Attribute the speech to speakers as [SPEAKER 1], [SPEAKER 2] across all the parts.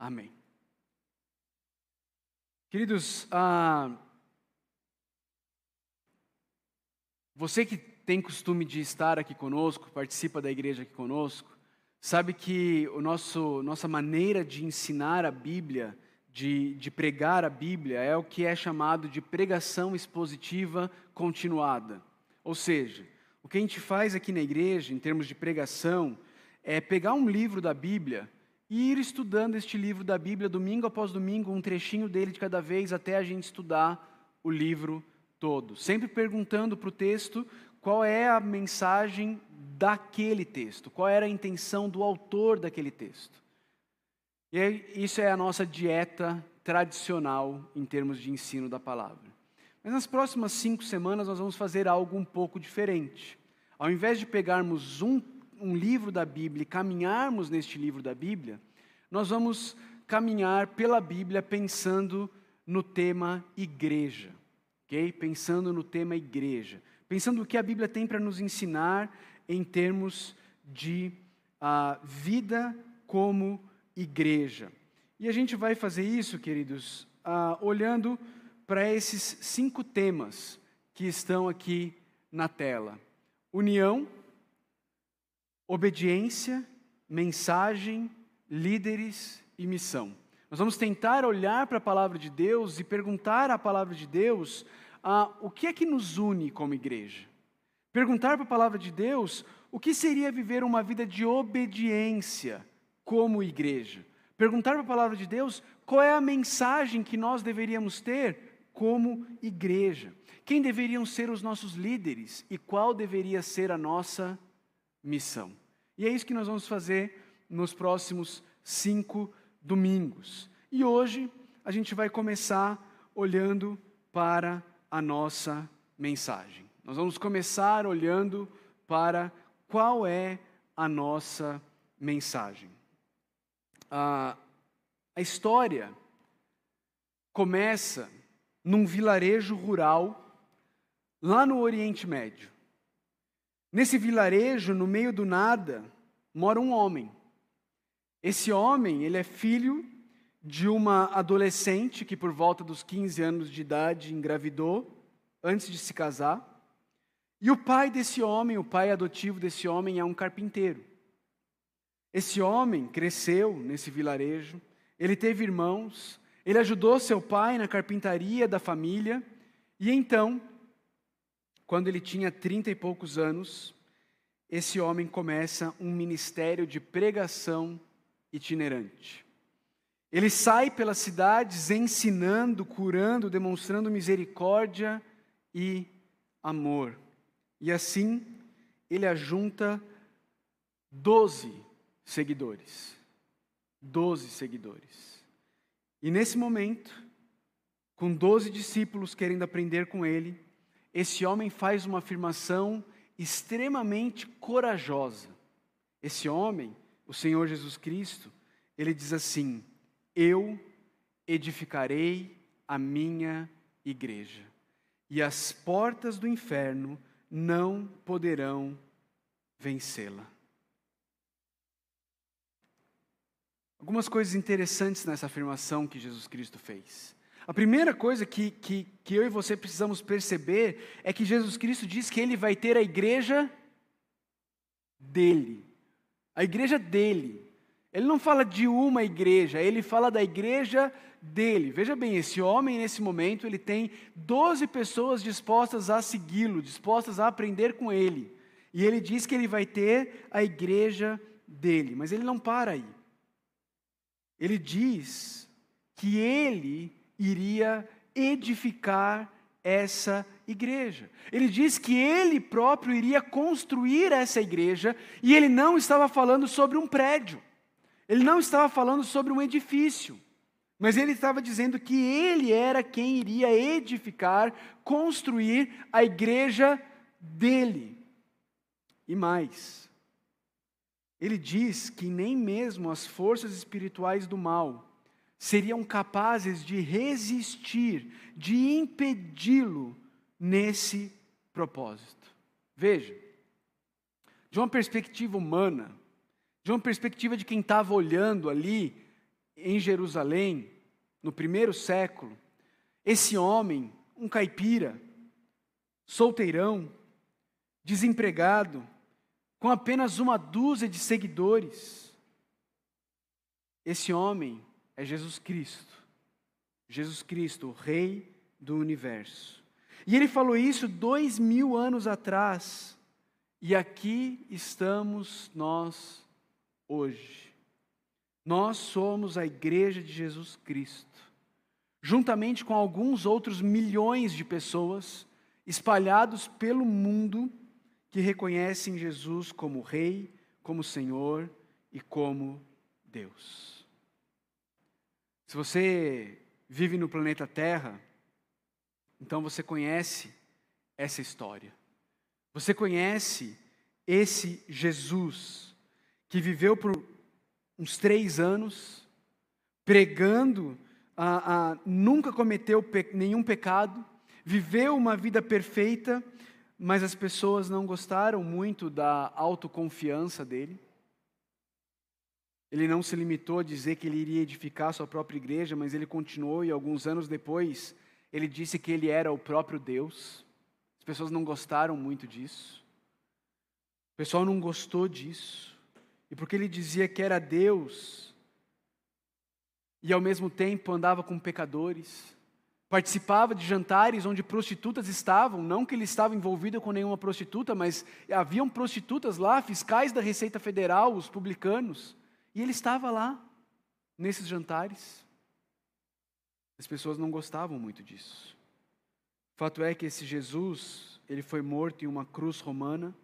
[SPEAKER 1] Amém. Queridos, ah, você que tem costume de estar aqui conosco, participa da igreja aqui conosco, sabe que o nosso, nossa maneira de ensinar a Bíblia, de, de pregar a Bíblia, é o que é chamado de pregação expositiva continuada. Ou seja, o que a gente faz aqui na igreja, em termos de pregação, é pegar um livro da Bíblia ir estudando este livro da Bíblia domingo após domingo, um trechinho dele de cada vez, até a gente estudar o livro todo. Sempre perguntando para o texto qual é a mensagem daquele texto, qual era a intenção do autor daquele texto. E isso é a nossa dieta tradicional em termos de ensino da palavra. Mas nas próximas cinco semanas nós vamos fazer algo um pouco diferente. Ao invés de pegarmos um, um livro da Bíblia e caminharmos neste livro da Bíblia, nós vamos caminhar pela Bíblia pensando no tema igreja, ok? Pensando no tema igreja, pensando o que a Bíblia tem para nos ensinar em termos de uh, vida como igreja. E a gente vai fazer isso, queridos, uh, olhando para esses cinco temas que estão aqui na tela: união, obediência, mensagem, líderes e missão. Nós vamos tentar olhar para a palavra de Deus e perguntar à palavra de Deus ah, o que é que nos une como igreja. Perguntar para a palavra de Deus o que seria viver uma vida de obediência como igreja. Perguntar para a palavra de Deus qual é a mensagem que nós deveríamos ter como igreja. Quem deveriam ser os nossos líderes e qual deveria ser a nossa missão. E é isso que nós vamos fazer nos próximos cinco domingos. E hoje a gente vai começar olhando para a nossa mensagem. Nós vamos começar olhando para qual é a nossa mensagem. a história começa num vilarejo rural lá no Oriente Médio. Nesse vilarejo, no meio do nada, mora um homem. Esse homem, ele é filho de uma adolescente que por volta dos 15 anos de idade engravidou antes de se casar. E o pai desse homem, o pai adotivo desse homem é um carpinteiro. Esse homem cresceu nesse vilarejo, ele teve irmãos, ele ajudou seu pai na carpintaria da família, e então, quando ele tinha trinta e poucos anos, esse homem começa um ministério de pregação itinerante. Ele sai pelas cidades ensinando, curando, demonstrando misericórdia e amor. E assim, ele ajunta doze seguidores. Doze seguidores. E nesse momento, com doze discípulos querendo aprender com ele, esse homem faz uma afirmação extremamente corajosa. Esse homem, o Senhor Jesus Cristo, ele diz assim: Eu edificarei a minha igreja, e as portas do inferno não poderão vencê-la. Algumas coisas interessantes nessa afirmação que Jesus Cristo fez. A primeira coisa que, que, que eu e você precisamos perceber é que Jesus Cristo diz que ele vai ter a igreja dele. A igreja dele. Ele não fala de uma igreja, ele fala da igreja dele. Veja bem, esse homem nesse momento, ele tem 12 pessoas dispostas a segui-lo, dispostas a aprender com ele. E ele diz que ele vai ter a igreja dele, mas ele não para aí ele diz que ele iria edificar essa igreja. Ele diz que ele próprio iria construir essa igreja e ele não estava falando sobre um prédio. Ele não estava falando sobre um edifício. Mas ele estava dizendo que ele era quem iria edificar, construir a igreja dele. E mais, ele diz que nem mesmo as forças espirituais do mal seriam capazes de resistir, de impedi-lo nesse propósito. Veja, de uma perspectiva humana, de uma perspectiva de quem estava olhando ali, em Jerusalém, no primeiro século, esse homem, um caipira, solteirão, desempregado, com apenas uma dúzia de seguidores, esse homem é Jesus Cristo. Jesus Cristo, o Rei do universo. E ele falou isso dois mil anos atrás, e aqui estamos nós hoje. Nós somos a Igreja de Jesus Cristo, juntamente com alguns outros milhões de pessoas espalhados pelo mundo que reconhecem Jesus como Rei, como Senhor e como Deus. Se você vive no planeta Terra, então você conhece essa história. Você conhece esse Jesus que viveu por uns três anos, pregando, nunca cometeu pe nenhum pecado, viveu uma vida perfeita, mas as pessoas não gostaram muito da autoconfiança dele. Ele não se limitou a dizer que ele iria edificar sua própria igreja, mas ele continuou e alguns anos depois ele disse que ele era o próprio Deus. As pessoas não gostaram muito disso. O pessoal não gostou disso. E porque ele dizia que era Deus e ao mesmo tempo andava com pecadores, participava de jantares onde prostitutas estavam, não que ele estava envolvido com nenhuma prostituta, mas haviam prostitutas lá, fiscais da Receita Federal, os publicanos. E ele estava lá, nesses jantares. As pessoas não gostavam muito disso. O fato é que esse Jesus, ele foi morto em uma cruz romana,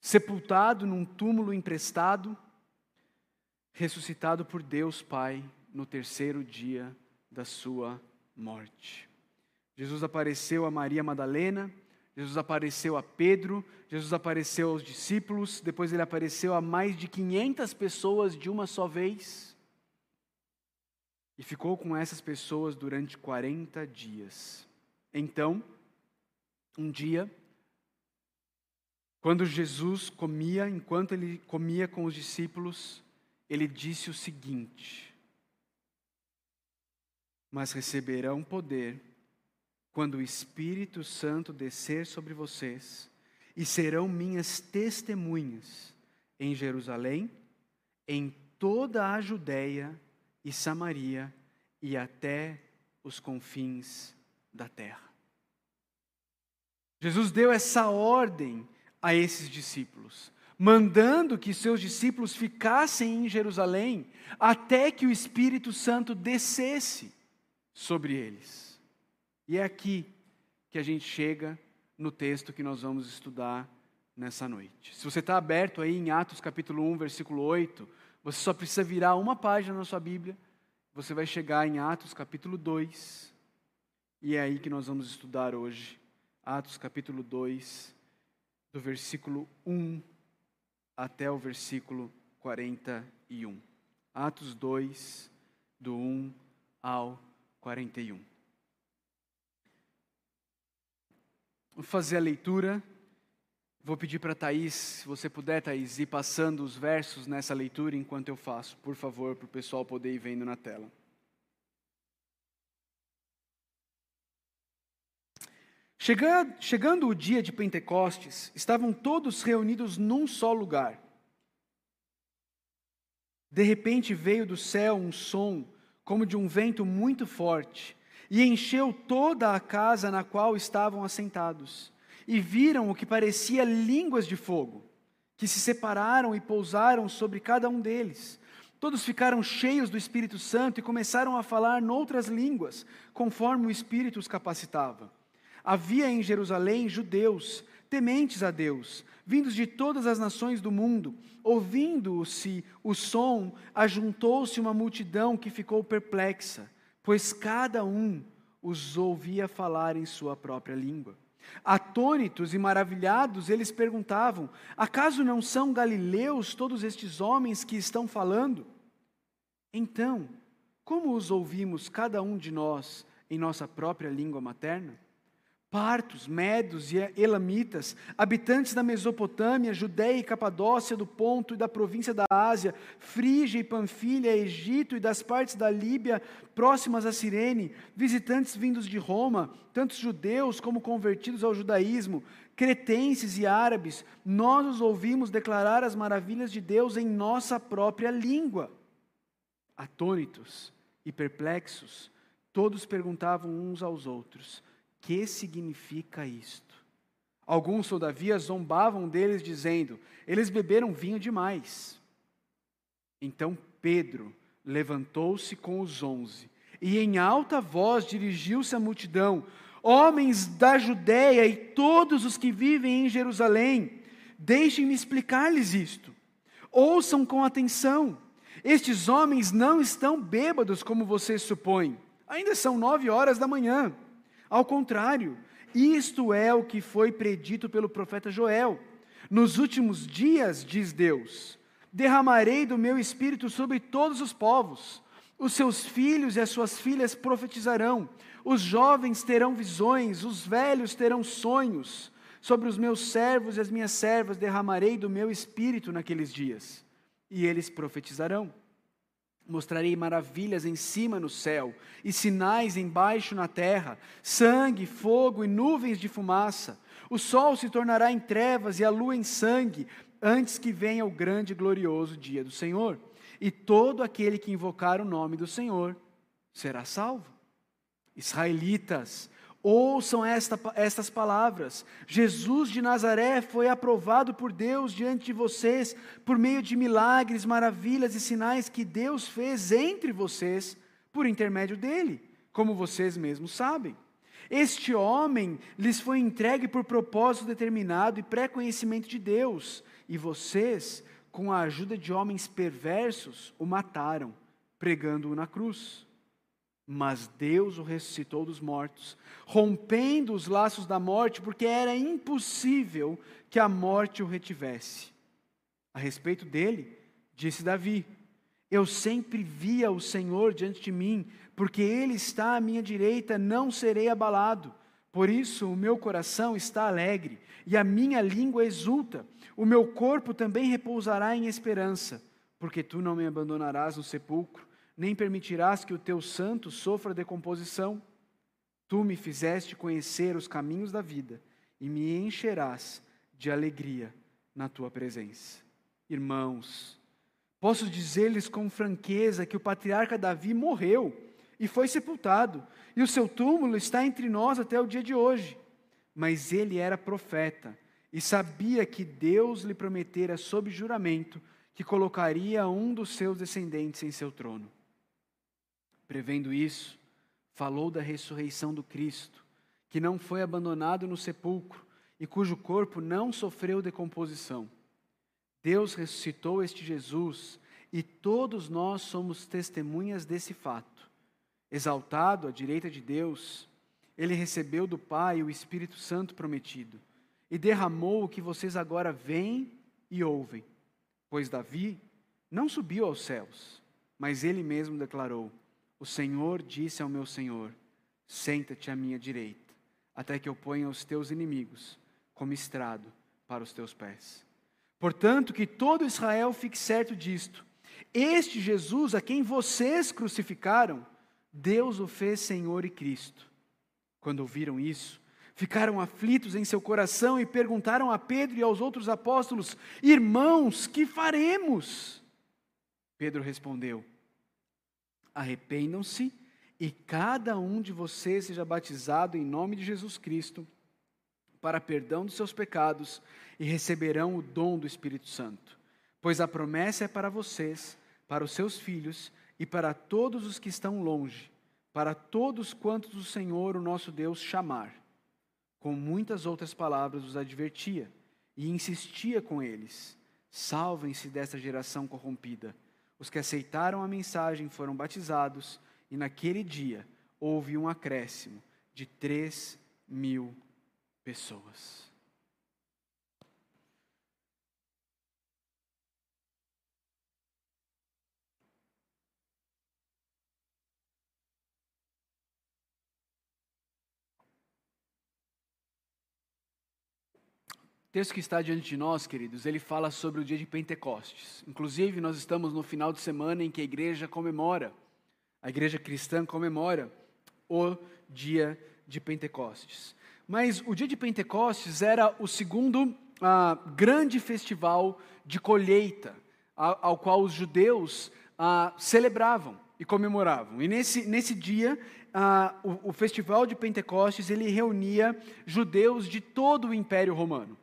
[SPEAKER 1] sepultado num túmulo emprestado, ressuscitado por Deus Pai no terceiro dia da sua morte. Jesus apareceu a Maria Madalena, Jesus apareceu a Pedro, Jesus apareceu aos discípulos, depois ele apareceu a mais de 500 pessoas de uma só vez. E ficou com essas pessoas durante 40 dias. Então, um dia, quando Jesus comia, enquanto ele comia com os discípulos, ele disse o seguinte: Mas receberão poder quando o Espírito Santo descer sobre vocês, e serão minhas testemunhas em Jerusalém, em toda a Judéia e Samaria e até os confins da terra. Jesus deu essa ordem a esses discípulos, mandando que seus discípulos ficassem em Jerusalém até que o Espírito Santo descesse sobre eles. E é aqui que a gente chega no texto que nós vamos estudar nessa noite. Se você está aberto aí em Atos capítulo 1, versículo 8, você só precisa virar uma página na sua Bíblia, você vai chegar em Atos capítulo 2, e é aí que nós vamos estudar hoje. Atos capítulo 2, do versículo 1 até o versículo 41. Atos 2, do 1 ao 41. Vou fazer a leitura. Vou pedir para Thaís, se você puder, Thaís, ir passando os versos nessa leitura enquanto eu faço, por favor, para o pessoal poder ir vendo na tela. Chegando, chegando o dia de Pentecostes, estavam todos reunidos num só lugar. De repente veio do céu um som, como de um vento muito forte e encheu toda a casa na qual estavam assentados. E viram o que parecia línguas de fogo, que se separaram e pousaram sobre cada um deles. Todos ficaram cheios do Espírito Santo e começaram a falar noutras línguas, conforme o Espírito os capacitava. Havia em Jerusalém judeus, tementes a Deus, vindos de todas as nações do mundo. Ouvindo-se o som, ajuntou-se uma multidão que ficou perplexa pois cada um os ouvia falar em sua própria língua. Atônitos e maravilhados, eles perguntavam: Acaso não são galileus todos estes homens que estão falando? Então, como os ouvimos cada um de nós em nossa própria língua materna? Partos, medos e elamitas, habitantes da Mesopotâmia, Judéia e Capadócia, do Ponto e da província da Ásia, Frígia e Panfilha, Egito e das partes da Líbia próximas a Cirene, visitantes vindos de Roma, tantos judeus como convertidos ao judaísmo, cretenses e árabes, nós os ouvimos declarar as maravilhas de Deus em nossa própria língua. Atônitos e perplexos, todos perguntavam uns aos outros: que significa isto? Alguns, todavia, zombavam deles, dizendo: Eles beberam vinho demais. Então Pedro levantou-se com os onze e, em alta voz, dirigiu-se à multidão: Homens da Judéia e todos os que vivem em Jerusalém, deixem-me explicar-lhes isto. Ouçam com atenção. Estes homens não estão bêbados como vocês supõem. Ainda são nove horas da manhã. Ao contrário, isto é o que foi predito pelo profeta Joel. Nos últimos dias, diz Deus, derramarei do meu espírito sobre todos os povos. Os seus filhos e as suas filhas profetizarão, os jovens terão visões, os velhos terão sonhos. Sobre os meus servos e as minhas servas derramarei do meu espírito naqueles dias, e eles profetizarão. Mostrarei maravilhas em cima no céu e sinais embaixo na terra: sangue, fogo e nuvens de fumaça. O sol se tornará em trevas e a lua em sangue, antes que venha o grande e glorioso dia do Senhor. E todo aquele que invocar o nome do Senhor será salvo. Israelitas, Ouçam esta, estas palavras. Jesus de Nazaré foi aprovado por Deus diante de vocês por meio de milagres, maravilhas e sinais que Deus fez entre vocês por intermédio dele, como vocês mesmos sabem. Este homem lhes foi entregue por propósito determinado e pré-conhecimento de Deus, e vocês, com a ajuda de homens perversos, o mataram, pregando-o na cruz. Mas Deus o ressuscitou dos mortos, rompendo os laços da morte, porque era impossível que a morte o retivesse. A respeito dele, disse Davi: Eu sempre via o Senhor diante de mim, porque ele está à minha direita, não serei abalado. Por isso o meu coração está alegre e a minha língua exulta. O meu corpo também repousará em esperança, porque tu não me abandonarás no sepulcro nem permitirás que o teu santo sofra decomposição. Tu me fizeste conhecer os caminhos da vida e me encherás de alegria na tua presença. Irmãos, posso dizer-lhes com franqueza que o patriarca Davi morreu e foi sepultado, e o seu túmulo está entre nós até o dia de hoje. Mas ele era profeta e sabia que Deus lhe prometera sob juramento que colocaria um dos seus descendentes em seu trono. Prevendo isso, falou da ressurreição do Cristo, que não foi abandonado no sepulcro e cujo corpo não sofreu decomposição. Deus ressuscitou este Jesus e todos nós somos testemunhas desse fato. Exaltado à direita de Deus, ele recebeu do Pai o Espírito Santo prometido e derramou o que vocês agora veem e ouvem. Pois Davi não subiu aos céus, mas ele mesmo declarou: o Senhor disse ao meu Senhor: Senta-te à minha direita, até que eu ponha os teus inimigos como estrado para os teus pés. Portanto, que todo Israel fique certo disto: Este Jesus a quem vocês crucificaram, Deus o fez Senhor e Cristo. Quando ouviram isso, ficaram aflitos em seu coração e perguntaram a Pedro e aos outros apóstolos: Irmãos, que faremos? Pedro respondeu: arrependam-se e cada um de vocês seja batizado em nome de Jesus Cristo para perdão dos seus pecados e receberão o dom do Espírito Santo. Pois a promessa é para vocês, para os seus filhos e para todos os que estão longe, para todos quantos o Senhor, o nosso Deus, chamar. Com muitas outras palavras os advertia e insistia com eles: salvem-se desta geração corrompida. Os que aceitaram a mensagem foram batizados, e naquele dia houve um acréscimo de três mil pessoas. Texto que está diante de nós, queridos, ele fala sobre o dia de Pentecostes. Inclusive, nós estamos no final de semana em que a igreja comemora, a igreja cristã comemora o dia de Pentecostes. Mas o dia de Pentecostes era o segundo ah, grande festival de colheita, ao, ao qual os judeus ah, celebravam e comemoravam. E nesse, nesse dia, ah, o, o festival de Pentecostes ele reunia judeus de todo o Império Romano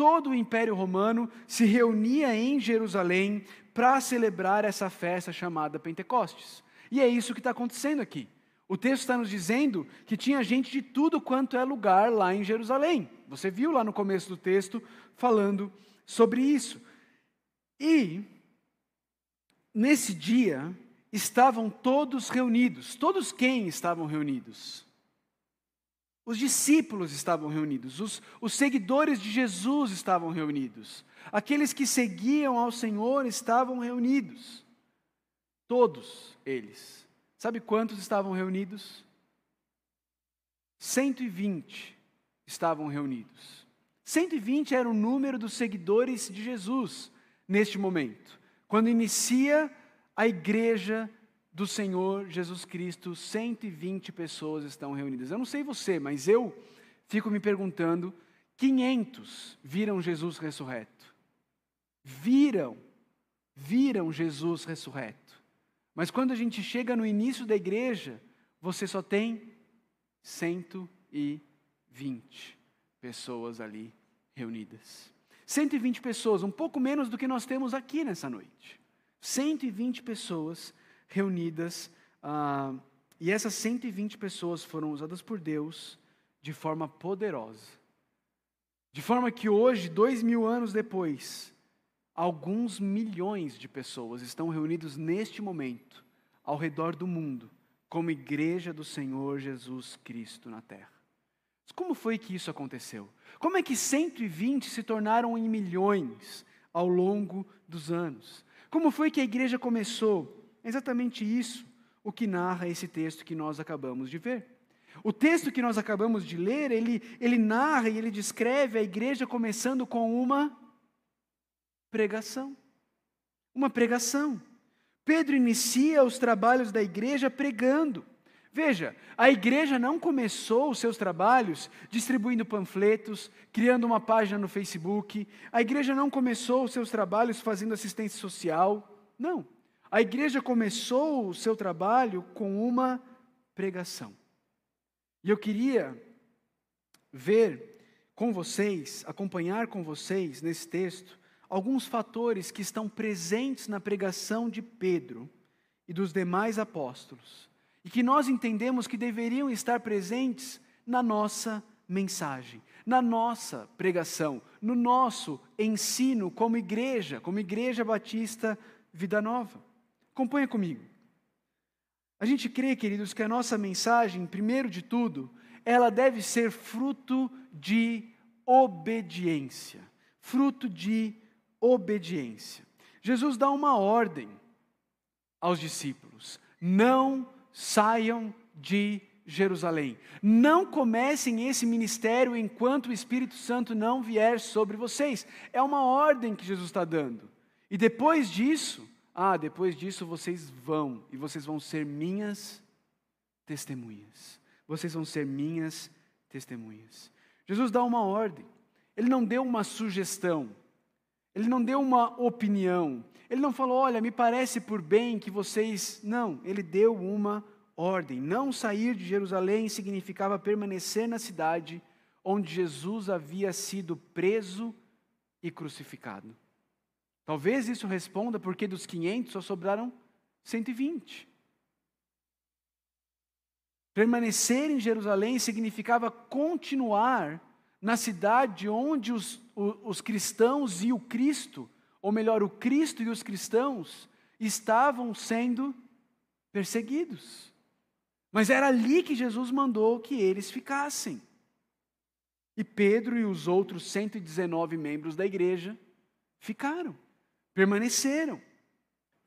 [SPEAKER 1] todo o Império Romano se reunia em Jerusalém para celebrar essa festa chamada Pentecostes. E é isso que está acontecendo aqui. O texto está nos dizendo que tinha gente de tudo quanto é lugar lá em Jerusalém. Você viu lá no começo do texto falando sobre isso. E nesse dia estavam todos reunidos. Todos quem estavam reunidos? Os discípulos estavam reunidos, os, os seguidores de Jesus estavam reunidos, aqueles que seguiam ao Senhor estavam reunidos. Todos eles. Sabe quantos estavam reunidos? 120 estavam reunidos. 120 era o número dos seguidores de Jesus neste momento, quando inicia a igreja do Senhor Jesus Cristo, 120 pessoas estão reunidas. Eu não sei você, mas eu fico me perguntando: 500 viram Jesus ressurreto? Viram, viram Jesus ressurreto. Mas quando a gente chega no início da igreja, você só tem 120 pessoas ali reunidas. 120 pessoas, um pouco menos do que nós temos aqui nessa noite. 120 pessoas reunidas, ah, e essas 120 pessoas foram usadas por Deus de forma poderosa. De forma que hoje, dois mil anos depois, alguns milhões de pessoas estão reunidos neste momento, ao redor do mundo, como igreja do Senhor Jesus Cristo na terra. Mas como foi que isso aconteceu? Como é que 120 se tornaram em milhões ao longo dos anos? Como foi que a igreja começou? É exatamente isso o que narra esse texto que nós acabamos de ver. O texto que nós acabamos de ler, ele, ele narra e ele descreve a igreja começando com uma pregação. Uma pregação. Pedro inicia os trabalhos da igreja pregando. Veja, a igreja não começou os seus trabalhos distribuindo panfletos, criando uma página no Facebook. A igreja não começou os seus trabalhos fazendo assistência social. Não. A igreja começou o seu trabalho com uma pregação. E eu queria ver com vocês, acompanhar com vocês nesse texto, alguns fatores que estão presentes na pregação de Pedro e dos demais apóstolos, e que nós entendemos que deveriam estar presentes na nossa mensagem, na nossa pregação, no nosso ensino como igreja, como Igreja Batista Vida Nova. Acompanha comigo. A gente crê, queridos, que a nossa mensagem, primeiro de tudo, ela deve ser fruto de obediência. Fruto de obediência. Jesus dá uma ordem aos discípulos: não saiam de Jerusalém. Não comecem esse ministério enquanto o Espírito Santo não vier sobre vocês. É uma ordem que Jesus está dando. E depois disso, ah, depois disso vocês vão e vocês vão ser minhas testemunhas. Vocês vão ser minhas testemunhas. Jesus dá uma ordem. Ele não deu uma sugestão. Ele não deu uma opinião. Ele não falou, olha, me parece por bem que vocês. Não, ele deu uma ordem. Não sair de Jerusalém significava permanecer na cidade onde Jesus havia sido preso e crucificado. Talvez isso responda porque dos 500 só sobraram 120. Permanecer em Jerusalém significava continuar na cidade onde os, os, os, cristãos e o Cristo, ou melhor, o Cristo e os cristãos, estavam sendo perseguidos. Mas era ali que Jesus mandou que eles ficassem. E Pedro e os outros 119 membros da igreja ficaram permaneceram,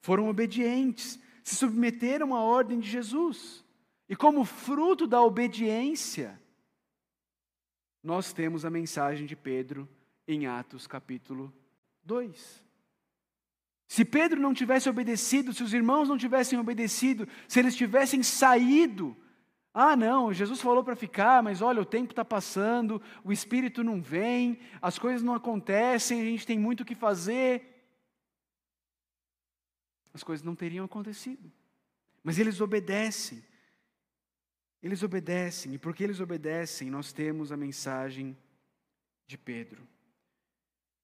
[SPEAKER 1] foram obedientes, se submeteram à ordem de Jesus. E como fruto da obediência, nós temos a mensagem de Pedro em Atos capítulo 2. Se Pedro não tivesse obedecido, se os irmãos não tivessem obedecido, se eles tivessem saído, ah, não, Jesus falou para ficar, mas olha, o tempo está passando, o Espírito não vem, as coisas não acontecem, a gente tem muito o que fazer. As coisas não teriam acontecido. Mas eles obedecem. Eles obedecem, e porque eles obedecem, nós temos a mensagem de Pedro.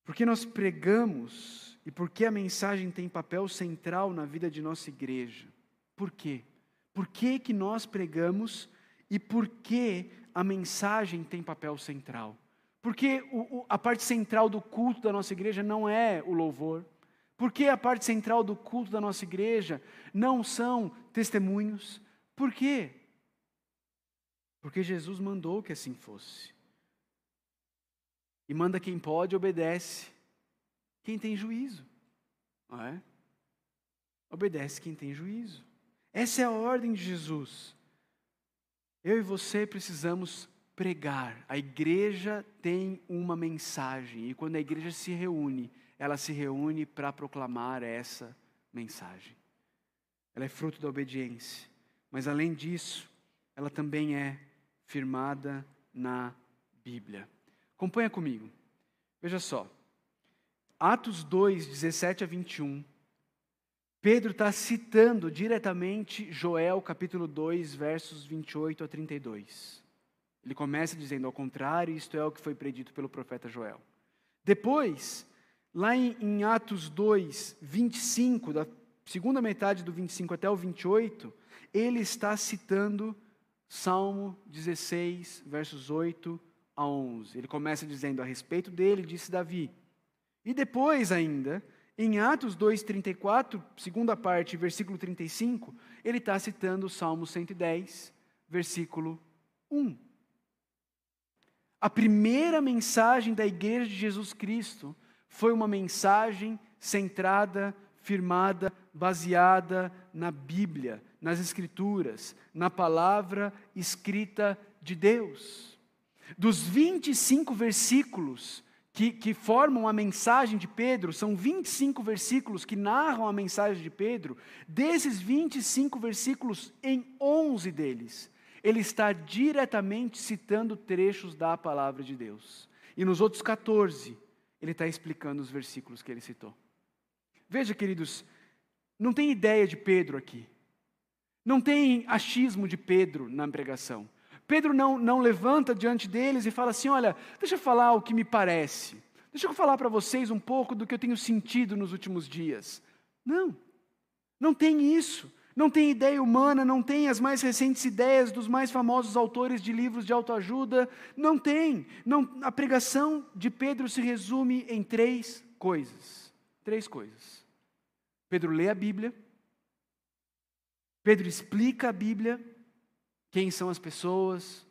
[SPEAKER 1] Porque nós pregamos e porque a mensagem tem papel central na vida de nossa igreja. Por quê? Por que, que nós pregamos e por que a mensagem tem papel central? Porque o, o, a parte central do culto da nossa igreja não é o louvor. Porque a parte central do culto da nossa igreja não são testemunhos. Por quê? Porque Jesus mandou que assim fosse. E manda quem pode, obedece. Quem tem juízo. Não é? Obedece quem tem juízo. Essa é a ordem de Jesus. Eu e você precisamos pregar. A igreja tem uma mensagem. E quando a igreja se reúne, ela se reúne para proclamar essa mensagem. Ela é fruto da obediência. Mas além disso, ela também é firmada na Bíblia. Acompanha comigo. Veja só. Atos 2, 17 a 21. Pedro está citando diretamente Joel capítulo 2, versos 28 a 32. Ele começa dizendo, ao contrário, isto é o que foi predito pelo profeta Joel. Depois, lá em, em Atos 2, 25, da segunda metade do 25 até o 28, ele está citando Salmo 16, versos 8 a 11. Ele começa dizendo a respeito dele, disse Davi. E depois ainda, em Atos 2,34, segunda parte, versículo 35, ele está citando o Salmo 110, versículo 1. A primeira mensagem da igreja de Jesus Cristo foi uma mensagem centrada, firmada, baseada na Bíblia, nas Escrituras, na palavra escrita de Deus. Dos 25 versículos que, que, formam a mensagem de Pedro, são 25 versículos que narram a mensagem de Pedro, desses 25 versículos, em 11 deles, ele está diretamente citando trechos da palavra de Deus. E nos outros 14, ele está explicando os versículos que ele citou. Veja, queridos, não tem ideia de Pedro aqui. Não tem achismo de Pedro na pregação. Pedro não, não levanta diante deles e fala assim: Olha, deixa eu falar o que me parece. Deixa eu falar para vocês um pouco do que eu tenho sentido nos últimos dias. Não, não tem isso. Não tem ideia humana, não tem as mais recentes ideias dos mais famosos autores de livros de autoajuda. Não tem. Não, a pregação de Pedro se resume em três coisas. Três coisas. Pedro lê a Bíblia, Pedro explica a Bíblia, quem são as pessoas,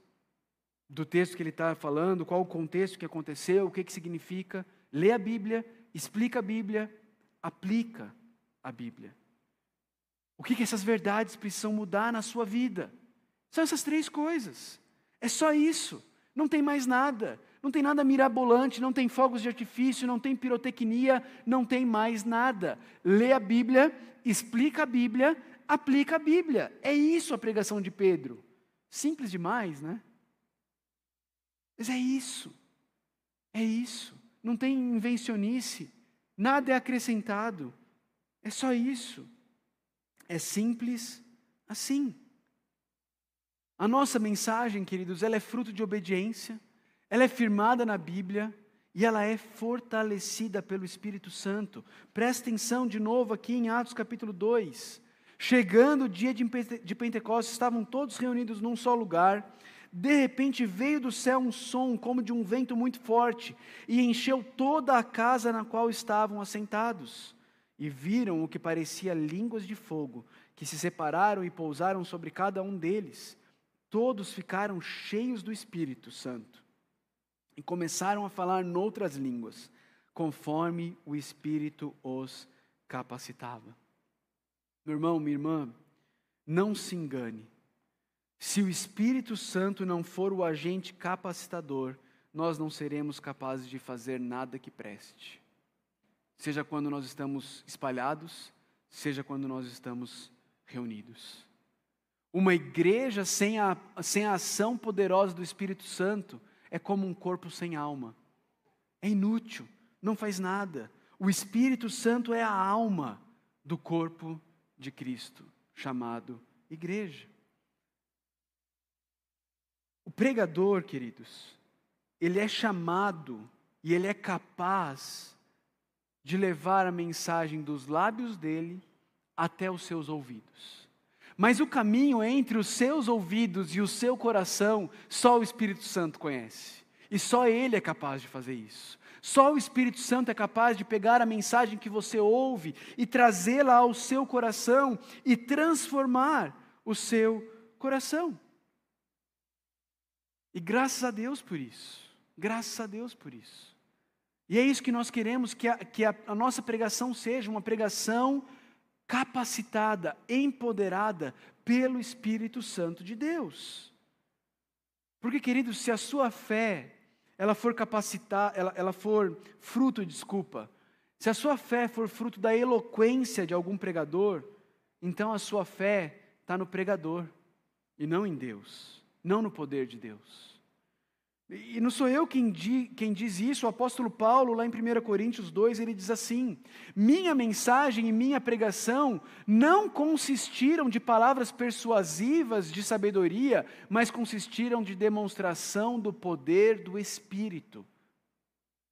[SPEAKER 1] do texto que ele está falando, qual o contexto que aconteceu, o que, que significa. Lê a Bíblia, explica a Bíblia, aplica a Bíblia. O que, que essas verdades precisam mudar na sua vida? São essas três coisas. É só isso. Não tem mais nada. Não tem nada mirabolante, não tem fogos de artifício, não tem pirotecnia, não tem mais nada. Lê a Bíblia, explica a Bíblia, aplica a Bíblia. É isso a pregação de Pedro. Simples demais, né? Mas é isso. É isso. Não tem invencionice. Nada é acrescentado. É só isso. É simples assim. A nossa mensagem, queridos, ela é fruto de obediência, ela é firmada na Bíblia e ela é fortalecida pelo Espírito Santo. Presta atenção de novo aqui em Atos capítulo 2. Chegando o dia de Pentecostes, estavam todos reunidos num só lugar. De repente veio do céu um som como de um vento muito forte e encheu toda a casa na qual estavam assentados. E viram o que parecia línguas de fogo, que se separaram e pousaram sobre cada um deles. Todos ficaram cheios do Espírito Santo e começaram a falar noutras línguas, conforme o Espírito os capacitava. Meu irmão, minha irmã, não se engane. Se o Espírito Santo não for o agente capacitador, nós não seremos capazes de fazer nada que preste. Seja quando nós estamos espalhados, seja quando nós estamos reunidos. Uma igreja sem a, sem a ação poderosa do Espírito Santo é como um corpo sem alma. É inútil, não faz nada. O Espírito Santo é a alma do corpo de Cristo, chamado igreja. O pregador, queridos, ele é chamado e ele é capaz de levar a mensagem dos lábios dele até os seus ouvidos. Mas o caminho entre os seus ouvidos e o seu coração, só o Espírito Santo conhece. E só ele é capaz de fazer isso. Só o Espírito Santo é capaz de pegar a mensagem que você ouve e trazê-la ao seu coração e transformar o seu coração. E graças a Deus por isso. Graças a Deus por isso. E é isso que nós queremos que a, que a, a nossa pregação seja uma pregação capacitada, empoderada pelo Espírito Santo de Deus. Porque, queridos, se a sua fé ela for capacitar, ela, ela for fruto, desculpa, se a sua fé for fruto da eloquência de algum pregador, então a sua fé está no pregador e não em Deus, não no poder de Deus. E não sou eu quem, di, quem diz isso, o apóstolo Paulo, lá em 1 Coríntios 2, ele diz assim: Minha mensagem e minha pregação não consistiram de palavras persuasivas de sabedoria, mas consistiram de demonstração do poder do Espírito.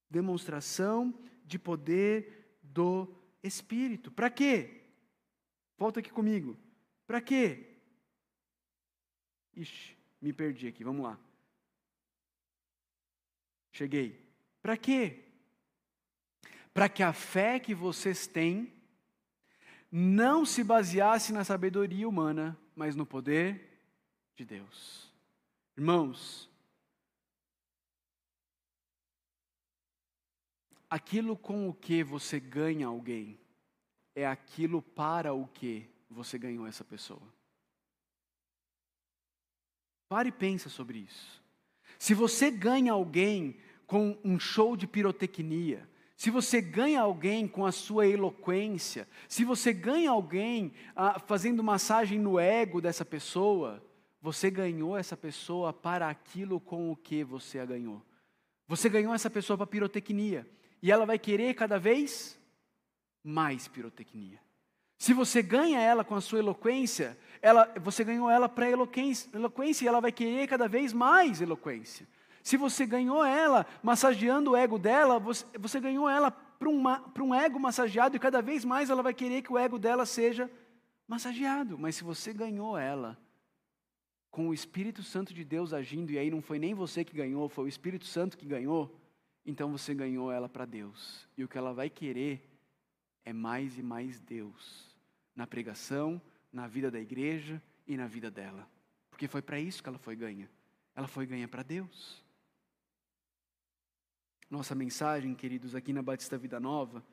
[SPEAKER 1] Demonstração de poder do Espírito. Para quê? Volta aqui comigo. Para quê? Ixi, me perdi aqui, vamos lá. Cheguei. Para quê? Para que a fé que vocês têm não se baseasse na sabedoria humana, mas no poder de Deus. Irmãos, aquilo com o que você ganha alguém é aquilo para o que você ganhou essa pessoa. Pare e pensa sobre isso. Se você ganha alguém com um show de pirotecnia, se você ganha alguém com a sua eloquência, se você ganha alguém ah, fazendo massagem no ego dessa pessoa, você ganhou essa pessoa para aquilo com o que você a ganhou. Você ganhou essa pessoa para pirotecnia. E ela vai querer cada vez mais pirotecnia. Se você ganha ela com a sua eloquência, ela, você ganhou ela para eloquência, eloquência e ela vai querer cada vez mais eloquência. Se você ganhou ela massageando o ego dela, você, você ganhou ela para um ego massageado e cada vez mais ela vai querer que o ego dela seja massageado. Mas se você ganhou ela com o Espírito Santo de Deus agindo, e aí não foi nem você que ganhou, foi o Espírito Santo que ganhou, então você ganhou ela para Deus. E o que ela vai querer é mais e mais Deus na pregação, na vida da igreja e na vida dela. Porque foi para isso que ela foi ganha. Ela foi ganha para Deus. Nossa mensagem, queridos, aqui na Batista Vida Nova,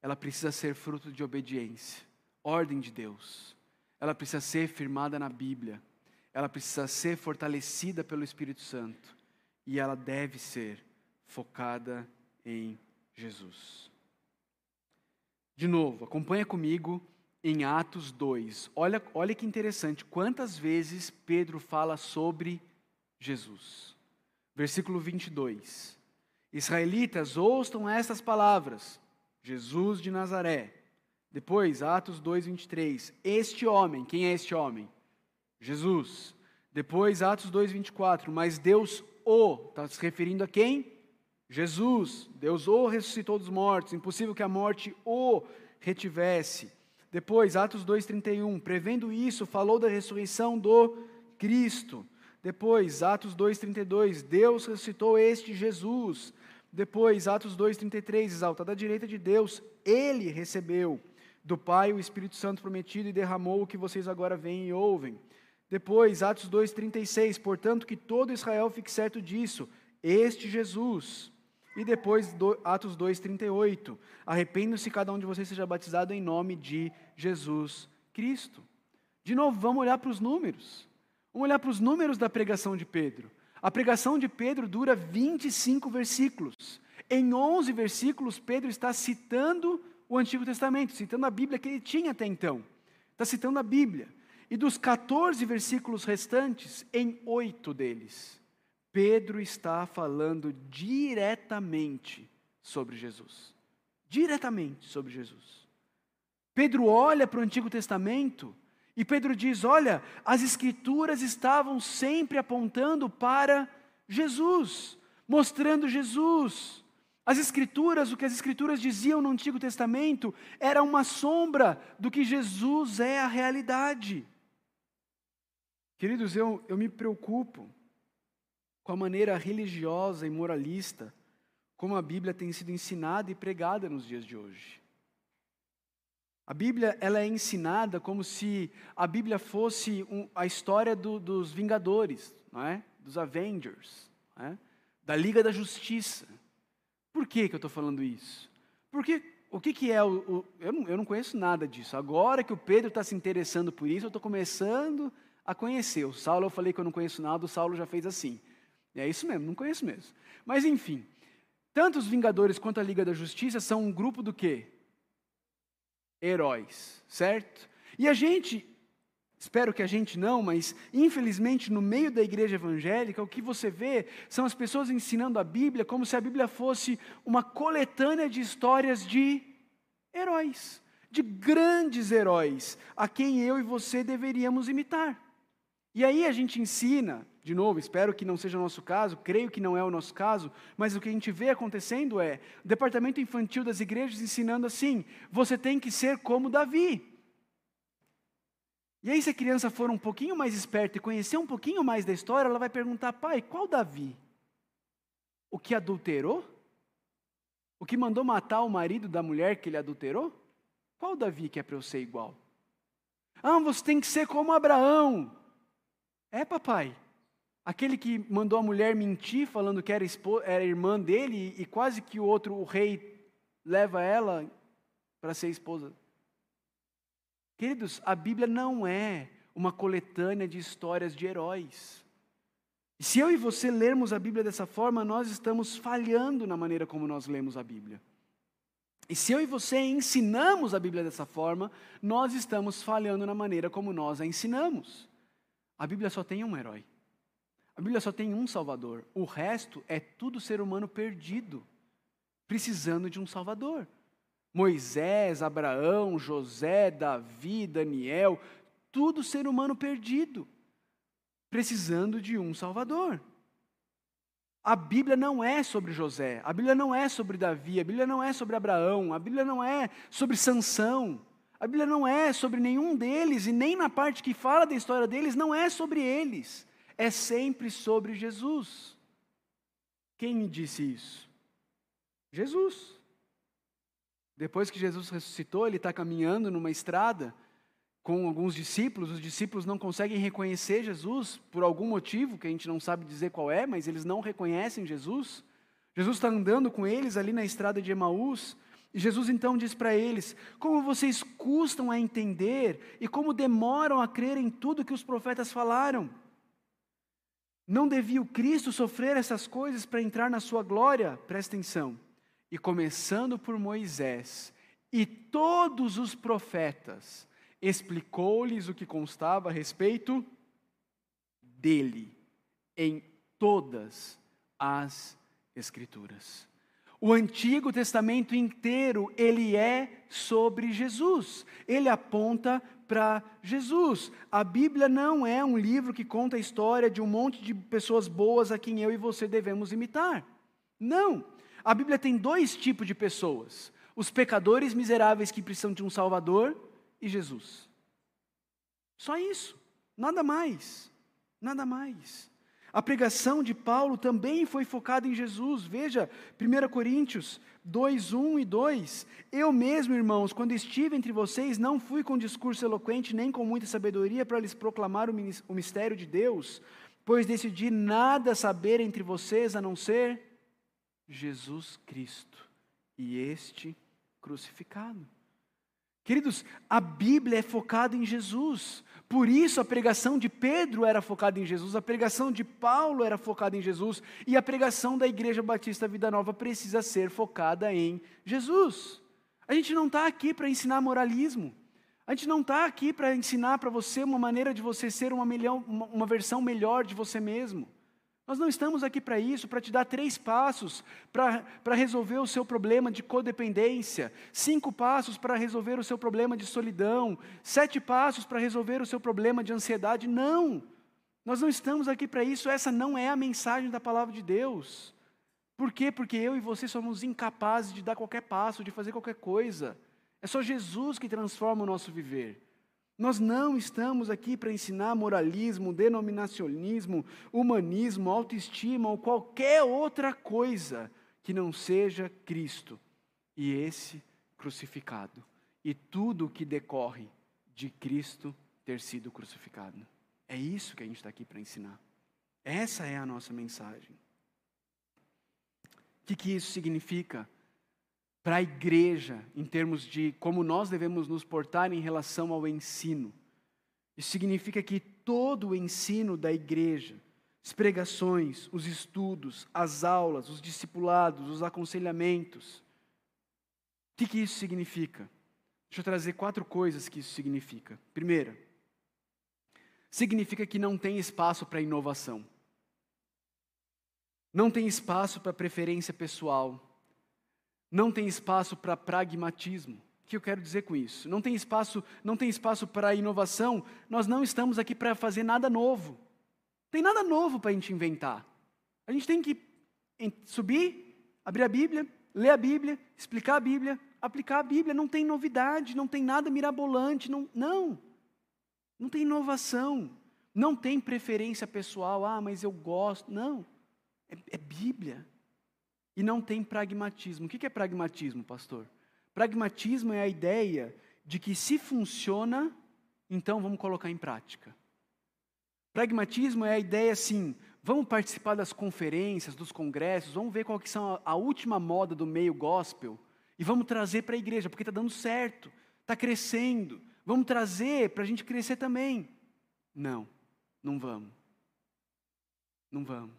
[SPEAKER 1] ela precisa ser fruto de obediência, ordem de Deus. Ela precisa ser firmada na Bíblia. Ela precisa ser fortalecida pelo Espírito Santo. E ela deve ser focada em Jesus. De novo, acompanha comigo em Atos 2. Olha, olha que interessante, quantas vezes Pedro fala sobre Jesus. Versículo 22. Israelitas, ouçam estas palavras: Jesus de Nazaré. Depois, Atos 2, 23. Este homem, quem é este homem? Jesus. Depois, Atos 2, 24. Mas Deus o, está se referindo a quem? Jesus. Deus o ressuscitou dos mortos. Impossível que a morte o retivesse. Depois, Atos 2, 31. Prevendo isso, falou da ressurreição do Cristo. Depois, Atos 2,32, Deus ressuscitou este Jesus. Depois, Atos 2,33, exaltado à direita de Deus, ele recebeu do Pai o Espírito Santo prometido e derramou o que vocês agora veem e ouvem. Depois, Atos 2,36, portanto, que todo Israel fique certo disso, este Jesus. E depois, do, Atos 2,38, arrependam-se cada um de vocês seja batizado em nome de Jesus Cristo. De novo, vamos olhar para os números. Vamos olhar para os números da pregação de Pedro. A pregação de Pedro dura 25 versículos. Em 11 versículos, Pedro está citando o Antigo Testamento, citando a Bíblia que ele tinha até então. Está citando a Bíblia. E dos 14 versículos restantes, em oito deles, Pedro está falando diretamente sobre Jesus. Diretamente sobre Jesus. Pedro olha para o Antigo Testamento e Pedro diz: Olha, as Escrituras estavam sempre apontando para Jesus, mostrando Jesus. As Escrituras, o que as Escrituras diziam no Antigo Testamento, era uma sombra do que Jesus é a realidade. Queridos, eu, eu me preocupo com a maneira religiosa e moralista como a Bíblia tem sido ensinada e pregada nos dias de hoje. A Bíblia ela é ensinada como se a Bíblia fosse um, a história do, dos Vingadores, não é? dos Avengers, é? da Liga da Justiça. Por que, que eu estou falando isso? Porque o que, que é o. o eu, não, eu não conheço nada disso. Agora que o Pedro está se interessando por isso, eu estou começando a conhecer. O Saulo, eu falei que eu não conheço nada, o Saulo já fez assim. É isso mesmo, não conheço mesmo. Mas enfim, tanto os Vingadores quanto a Liga da Justiça são um grupo do quê? Heróis, certo? E a gente, espero que a gente não, mas infelizmente no meio da igreja evangélica, o que você vê são as pessoas ensinando a Bíblia como se a Bíblia fosse uma coletânea de histórias de heróis, de grandes heróis, a quem eu e você deveríamos imitar. E aí a gente ensina, de novo, espero que não seja o nosso caso, creio que não é o nosso caso, mas o que a gente vê acontecendo é o departamento infantil das igrejas ensinando assim: você tem que ser como Davi. E aí, se a criança for um pouquinho mais esperta e conhecer um pouquinho mais da história, ela vai perguntar: pai, qual Davi? O que adulterou? O que mandou matar o marido da mulher que ele adulterou? Qual Davi que é para eu ser igual? Ah, você tem que ser como Abraão. É, papai. Aquele que mandou a mulher mentir, falando que era, era irmã dele, e quase que o outro, o rei, leva ela para ser esposa Queridos, a Bíblia não é uma coletânea de histórias de heróis. E se eu e você lermos a Bíblia dessa forma, nós estamos falhando na maneira como nós lemos a Bíblia. E se eu e você ensinamos a Bíblia dessa forma, nós estamos falhando na maneira como nós a ensinamos. A Bíblia só tem um herói. A Bíblia só tem um Salvador. O resto é tudo ser humano perdido, precisando de um Salvador. Moisés, Abraão, José, Davi, Daniel, tudo ser humano perdido, precisando de um Salvador. A Bíblia não é sobre José, a Bíblia não é sobre Davi, a Bíblia não é sobre Abraão, a Bíblia não é sobre Sansão, a Bíblia não é sobre nenhum deles, e nem na parte que fala da história deles, não é sobre eles, é sempre sobre Jesus. Quem me disse isso? Jesus. Depois que Jesus ressuscitou, ele está caminhando numa estrada com alguns discípulos. Os discípulos não conseguem reconhecer Jesus por algum motivo que a gente não sabe dizer qual é, mas eles não reconhecem Jesus. Jesus está andando com eles ali na estrada de Emaús. Jesus então diz para eles: Como vocês custam a entender e como demoram a crer em tudo que os profetas falaram? Não devia o Cristo sofrer essas coisas para entrar na sua glória? Presta atenção e começando por Moisés e todos os profetas, explicou-lhes o que constava a respeito dele em todas as Escrituras. O Antigo Testamento inteiro, ele é sobre Jesus. Ele aponta para Jesus. A Bíblia não é um livro que conta a história de um monte de pessoas boas a quem eu e você devemos imitar. Não. A Bíblia tem dois tipos de pessoas: os pecadores miseráveis que precisam de um Salvador e Jesus. Só isso, nada mais, nada mais. A pregação de Paulo também foi focada em Jesus. Veja, 1 Coríntios 2, 1 e 2. Eu mesmo, irmãos, quando estive entre vocês, não fui com discurso eloquente nem com muita sabedoria para lhes proclamar o mistério de Deus, pois decidi nada saber entre vocês a não ser Jesus Cristo e este crucificado. Queridos, a Bíblia é focada em Jesus. Por isso a pregação de Pedro era focada em Jesus, a pregação de Paulo era focada em Jesus, e a pregação da Igreja Batista Vida Nova precisa ser focada em Jesus. A gente não está aqui para ensinar moralismo. A gente não está aqui para ensinar para você uma maneira de você ser uma, uma, uma versão melhor de você mesmo. Nós não estamos aqui para isso, para te dar três passos para resolver o seu problema de codependência, cinco passos para resolver o seu problema de solidão, sete passos para resolver o seu problema de ansiedade. Não! Nós não estamos aqui para isso, essa não é a mensagem da palavra de Deus. Por quê? Porque eu e você somos incapazes de dar qualquer passo, de fazer qualquer coisa. É só Jesus que transforma o nosso viver. Nós não estamos aqui para ensinar moralismo, denominacionismo, humanismo, autoestima ou qualquer outra coisa que não seja Cristo e esse crucificado e tudo o que decorre de Cristo ter sido crucificado. É isso que a gente está aqui para ensinar. Essa é a nossa mensagem. O que, que isso significa? Para a igreja, em termos de como nós devemos nos portar em relação ao ensino. Isso significa que todo o ensino da igreja, as pregações, os estudos, as aulas, os discipulados, os aconselhamentos, o que, que isso significa? Deixa eu trazer quatro coisas que isso significa. Primeira, significa que não tem espaço para inovação. Não tem espaço para preferência pessoal. Não tem espaço para pragmatismo. O que eu quero dizer com isso? Não tem espaço, não tem espaço para inovação. Nós não estamos aqui para fazer nada novo. Não tem nada novo para a gente inventar. A gente tem que subir, abrir a Bíblia, ler a Bíblia, explicar a Bíblia, aplicar a Bíblia. Não tem novidade, não tem nada mirabolante, não, não. Não tem inovação. Não tem preferência pessoal. Ah, mas eu gosto. Não. É, é Bíblia e não tem pragmatismo. O que é pragmatismo, pastor? Pragmatismo é a ideia de que se funciona, então vamos colocar em prática. Pragmatismo é a ideia assim, vamos participar das conferências, dos congressos, vamos ver qual que são a, a última moda do meio gospel e vamos trazer para a igreja, porque está dando certo, está crescendo, vamos trazer para a gente crescer também. Não, não vamos. Não vamos.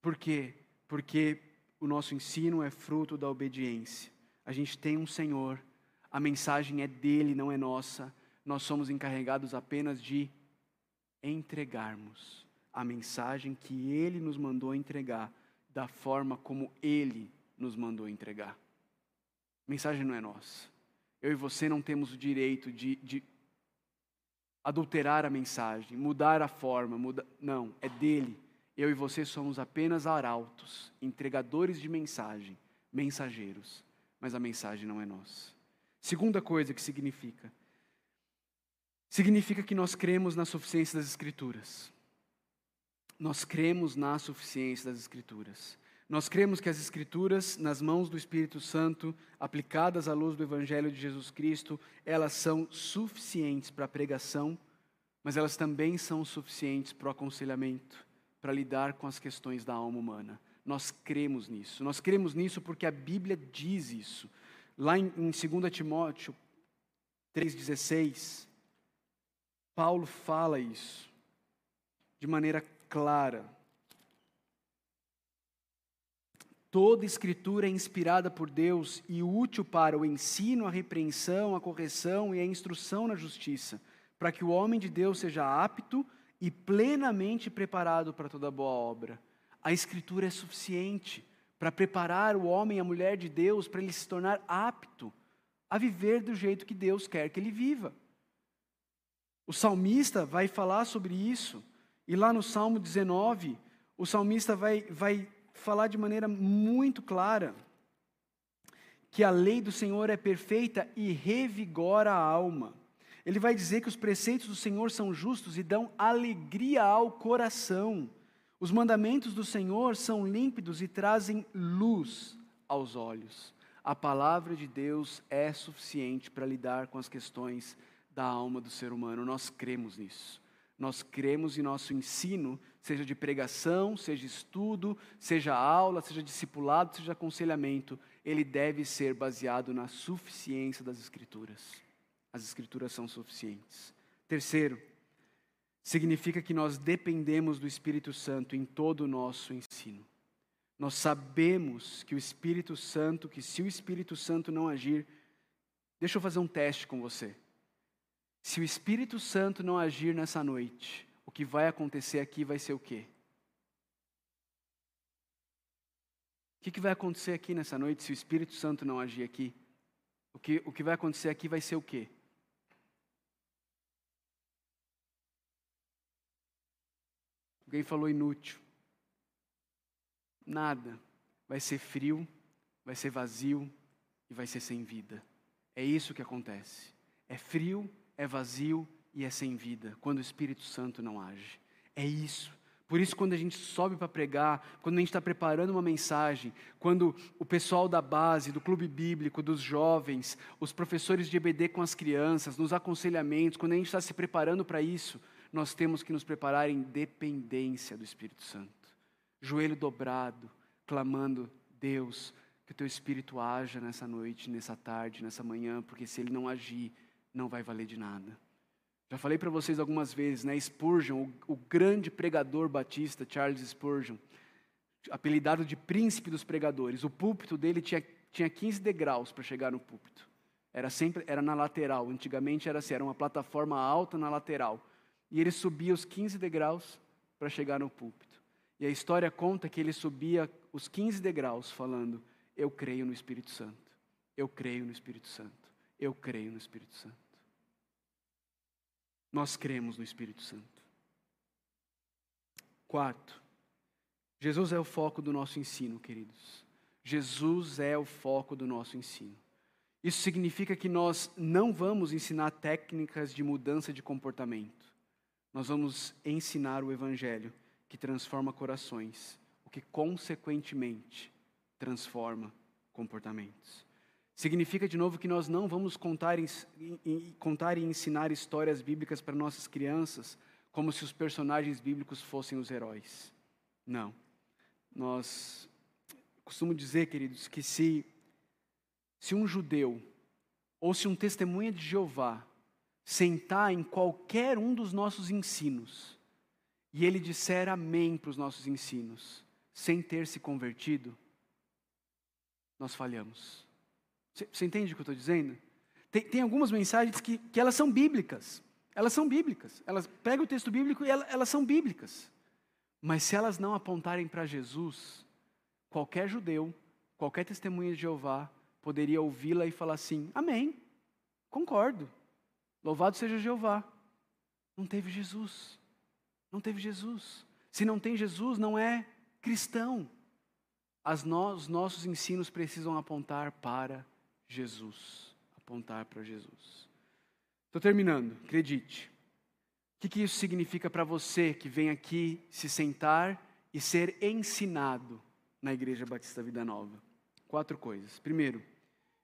[SPEAKER 1] Por quê? Porque o nosso ensino é fruto da obediência. A gente tem um Senhor, a mensagem é dele, não é nossa. Nós somos encarregados apenas de entregarmos a mensagem que ele nos mandou entregar, da forma como ele nos mandou entregar. A mensagem não é nossa. Eu e você não temos o direito de, de adulterar a mensagem, mudar a forma, muda... não, é dele. Eu e você somos apenas arautos, entregadores de mensagem, mensageiros, mas a mensagem não é nossa. Segunda coisa que significa: significa que nós cremos na suficiência das Escrituras. Nós cremos na suficiência das Escrituras. Nós cremos que as Escrituras, nas mãos do Espírito Santo, aplicadas à luz do Evangelho de Jesus Cristo, elas são suficientes para a pregação, mas elas também são suficientes para o aconselhamento para lidar com as questões da alma humana. Nós cremos nisso. Nós cremos nisso porque a Bíblia diz isso. Lá em, em 2 Timóteo 3,16, Paulo fala isso de maneira clara. Toda escritura é inspirada por Deus e útil para o ensino, a repreensão, a correção e a instrução na justiça, para que o homem de Deus seja apto e plenamente preparado para toda boa obra. A Escritura é suficiente para preparar o homem e a mulher de Deus para ele se tornar apto a viver do jeito que Deus quer que ele viva. O salmista vai falar sobre isso, e lá no Salmo 19, o salmista vai, vai falar de maneira muito clara que a lei do Senhor é perfeita e revigora a alma. Ele vai dizer que os preceitos do Senhor são justos e dão alegria ao coração. Os mandamentos do Senhor são límpidos e trazem luz aos olhos. A palavra de Deus é suficiente para lidar com as questões da alma do ser humano. Nós cremos nisso. Nós cremos em nosso ensino, seja de pregação, seja estudo, seja aula, seja discipulado, seja aconselhamento, ele deve ser baseado na suficiência das Escrituras. As Escrituras são suficientes. Terceiro, significa que nós dependemos do Espírito Santo em todo o nosso ensino. Nós sabemos que o Espírito Santo, que se o Espírito Santo não agir, deixa eu fazer um teste com você. Se o Espírito Santo não agir nessa noite, o que vai acontecer aqui vai ser o quê? O que, que vai acontecer aqui nessa noite se o Espírito Santo não agir aqui? O que, o que vai acontecer aqui vai ser o quê? Alguém falou inútil. Nada. Vai ser frio, vai ser vazio e vai ser sem vida. É isso que acontece. É frio, é vazio e é sem vida quando o Espírito Santo não age. É isso. Por isso, quando a gente sobe para pregar, quando a gente está preparando uma mensagem, quando o pessoal da base, do clube bíblico, dos jovens, os professores de EBD com as crianças, nos aconselhamentos, quando a gente está se preparando para isso, nós temos que nos preparar em dependência do Espírito Santo. Joelho dobrado, clamando, Deus, que o teu Espírito haja nessa noite, nessa tarde, nessa manhã, porque se ele não agir, não vai valer de nada. Já falei para vocês algumas vezes, né? Spurgeon, o, o grande pregador batista, Charles Spurgeon, apelidado de príncipe dos pregadores, o púlpito dele tinha, tinha 15 degraus para chegar no púlpito. Era sempre era na lateral. Antigamente era assim, era uma plataforma alta na lateral. E ele subia os 15 degraus para chegar no púlpito. E a história conta que ele subia os 15 degraus falando: Eu creio no Espírito Santo. Eu creio no Espírito Santo. Eu creio no Espírito Santo. Nós cremos no Espírito Santo. Quarto, Jesus é o foco do nosso ensino, queridos. Jesus é o foco do nosso ensino. Isso significa que nós não vamos ensinar técnicas de mudança de comportamento nós vamos ensinar o Evangelho que transforma corações, o que consequentemente transforma comportamentos. Significa de novo que nós não vamos contar, contar e ensinar histórias bíblicas para nossas crianças como se os personagens bíblicos fossem os heróis. Não. Nós costumo dizer, queridos, que se, se um judeu ou se um testemunha de Jeová sentar em qualquer um dos nossos ensinos e ele disser amém para os nossos ensinos, sem ter se convertido, nós falhamos. Você entende o que eu estou dizendo? Tem, tem, algumas mensagens que, que elas são bíblicas. Elas são bíblicas. Elas pegam o texto bíblico e elas, elas são bíblicas. Mas se elas não apontarem para Jesus, qualquer judeu, qualquer testemunha de Jeová, poderia ouvi-la e falar assim: Amém, concordo, Louvado seja Jeová. Não teve Jesus. Não teve Jesus. Se não tem Jesus, não é cristão. No, os nossos ensinos precisam apontar para Jesus. Apontar para Jesus. Estou terminando, acredite. O que, que isso significa para você que vem aqui se sentar e ser ensinado na Igreja Batista Vida Nova? Quatro coisas. Primeiro,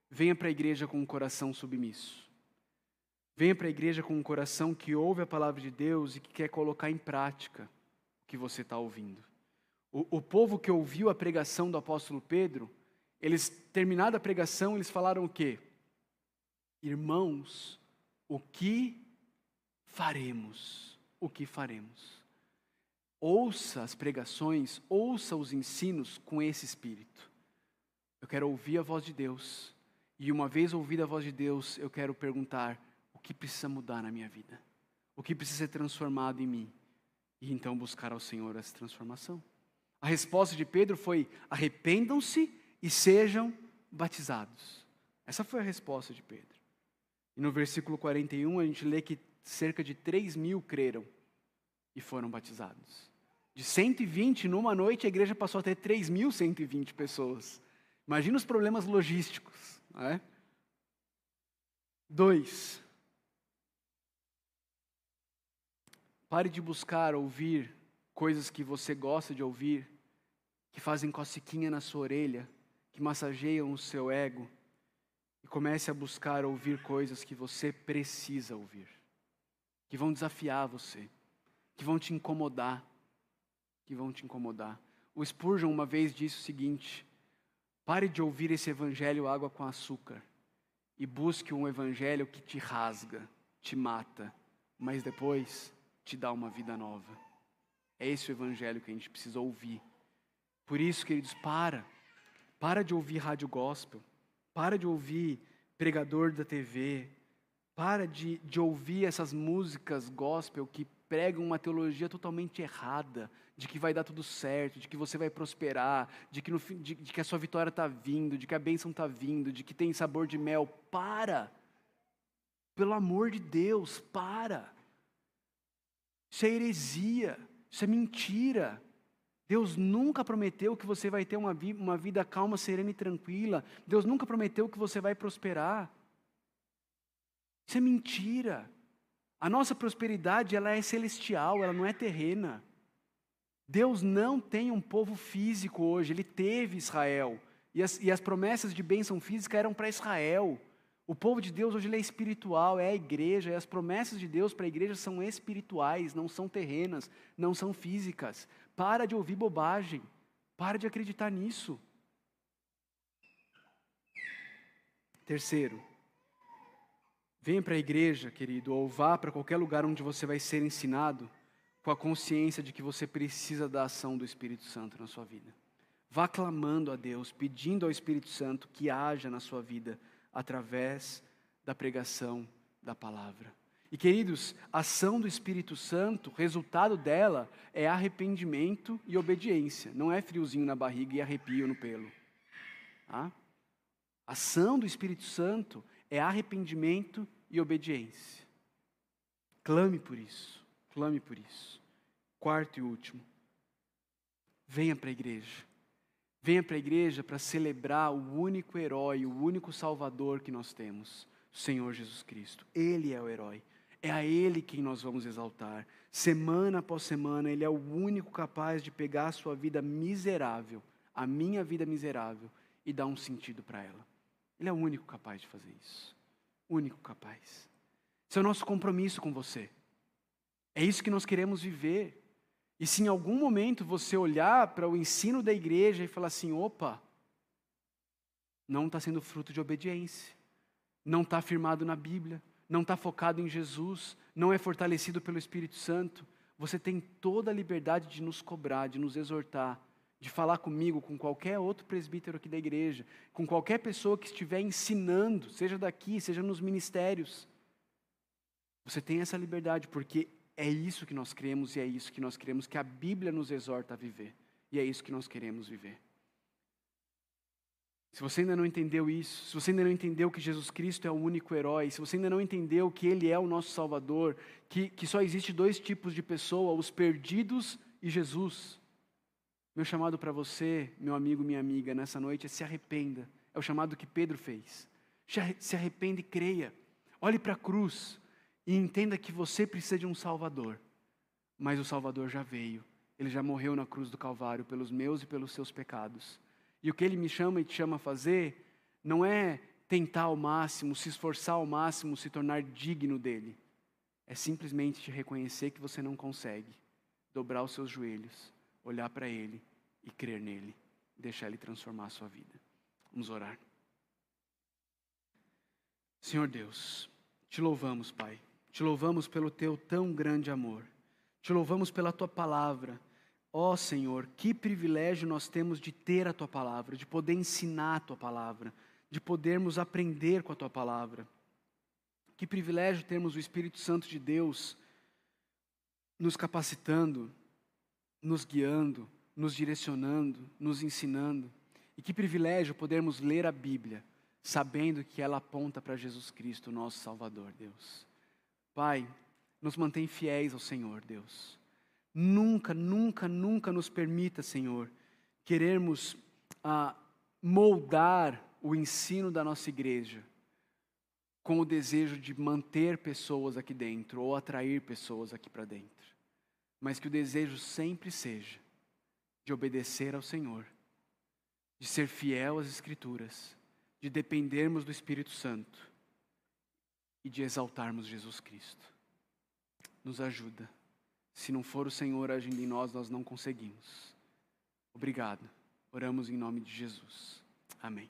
[SPEAKER 1] venha para a igreja com um coração submisso. Venha para a igreja com um coração que ouve a palavra de Deus e que quer colocar em prática o que você está ouvindo. O, o, povo que ouviu a pregação do apóstolo Pedro, eles, terminada a pregação, eles falaram o quê? Irmãos, o que faremos? O que faremos? Ouça as pregações, ouça os ensinos com esse espírito. Eu quero ouvir a voz de Deus. E uma vez ouvida a voz de Deus, eu quero perguntar: o que precisa mudar na minha vida, o que precisa ser transformado em mim, e então buscar ao Senhor essa transformação. A resposta de Pedro foi: arrependam-se e sejam batizados. Essa foi a resposta de Pedro. E no versículo 41 a gente lê que cerca de 3 mil creram e foram batizados. De 120, numa noite, a igreja passou a ter 3.120 pessoas. Imagina os problemas logísticos. Não é? Dois, Pare de buscar ouvir coisas que você gosta de ouvir, que fazem cosiquinha na sua orelha, que massageiam o seu ego, e comece a buscar ouvir coisas que você precisa ouvir, que vão desafiar você, que vão te incomodar, que vão te incomodar. O Spurgeon uma vez disse o seguinte: pare de ouvir esse evangelho água com açúcar e busque um evangelho que te rasga, te mata, mas depois te dá uma vida nova. É esse o evangelho que a gente precisa ouvir. Por isso, queridos, para. Para de ouvir rádio gospel. Para de ouvir pregador da TV. Para de, de ouvir essas músicas gospel que pregam uma teologia totalmente errada, de que vai dar tudo certo, de que você vai prosperar, de que, no, de, de que a sua vitória está vindo, de que a bênção está vindo, de que tem sabor de mel. Para! Pelo amor de Deus, para! Isso é heresia, isso é mentira. Deus nunca prometeu que você vai ter uma, uma vida calma, serena e tranquila. Deus nunca prometeu que você vai prosperar. Isso é mentira. A nossa prosperidade ela é celestial, ela não é terrena. Deus não tem um povo físico hoje, Ele teve Israel. E as, e as promessas de bênção física eram para Israel. O povo de Deus hoje é espiritual, é a igreja, e as promessas de Deus para a igreja são espirituais, não são terrenas, não são físicas. Para de ouvir bobagem, para de acreditar nisso. Terceiro, venha para a igreja, querido, ou vá para qualquer lugar onde você vai ser ensinado com a consciência de que você precisa da ação do Espírito Santo na sua vida. Vá clamando a Deus, pedindo ao Espírito Santo que haja na sua vida através da pregação da palavra. E queridos, a ação do Espírito Santo, resultado dela é arrependimento e obediência, não é friozinho na barriga e arrepio no pelo. Tá? A ação do Espírito Santo é arrependimento e obediência. Clame por isso, clame por isso. Quarto e último, venha para a igreja. Venha para a igreja para celebrar o único herói, o único salvador que nós temos, Senhor Jesus Cristo. Ele é o herói. É a Ele quem nós vamos exaltar. Semana após semana, Ele é o único capaz de pegar a sua vida miserável, a minha vida miserável, e dar um sentido para ela. Ele é o único capaz de fazer isso. Único capaz. Esse é o nosso compromisso com você. É isso que nós queremos viver. E se em algum momento você olhar para o ensino da igreja e falar assim: opa, não está sendo fruto de obediência, não está firmado na Bíblia, não está focado em Jesus, não é fortalecido pelo Espírito Santo, você tem toda a liberdade de nos cobrar, de nos exortar, de falar comigo, com qualquer outro presbítero aqui da igreja, com qualquer pessoa que estiver ensinando, seja daqui, seja nos ministérios. Você tem essa liberdade, porque é isso que nós cremos e é isso que nós queremos que a Bíblia nos exorta a viver. E é isso que nós queremos viver. Se você ainda não entendeu isso, se você ainda não entendeu que Jesus Cristo é o único herói, se você ainda não entendeu que Ele é o nosso Salvador, que, que só existe dois tipos de pessoa, os perdidos e Jesus, meu chamado para você, meu amigo, minha amiga, nessa noite é se arrependa. É o chamado que Pedro fez. Se arrependa e creia. Olhe para a cruz e entenda que você precisa de um Salvador. Mas o Salvador já veio. Ele já morreu na cruz do Calvário pelos meus e pelos seus pecados. E o que ele me chama e te chama a fazer não é tentar ao máximo, se esforçar ao máximo, se tornar digno dele. É simplesmente te reconhecer que você não consegue, dobrar os seus joelhos, olhar para ele e crer nele, deixar ele transformar a sua vida. Vamos orar. Senhor Deus, te louvamos, Pai. Te louvamos pelo teu tão grande amor. Te louvamos pela tua palavra. Ó oh, Senhor, que privilégio nós temos de ter a tua palavra, de poder ensinar a tua palavra, de podermos aprender com a tua palavra. Que privilégio termos o Espírito Santo de Deus nos capacitando, nos guiando, nos direcionando, nos ensinando. E que privilégio podermos ler a Bíblia, sabendo que ela aponta para Jesus Cristo, nosso Salvador, Deus. Pai, nos mantém fiéis ao Senhor, Deus. Nunca, nunca, nunca nos permita, Senhor, querermos ah, moldar o ensino da nossa igreja com o desejo de manter pessoas aqui dentro ou atrair pessoas aqui para dentro, mas que o desejo sempre seja de obedecer ao Senhor, de ser fiel às Escrituras, de dependermos do Espírito Santo e de exaltarmos Jesus Cristo. Nos ajuda. Se não for o Senhor agindo em nós, nós não conseguimos. Obrigado. Oramos em nome de Jesus. Amém.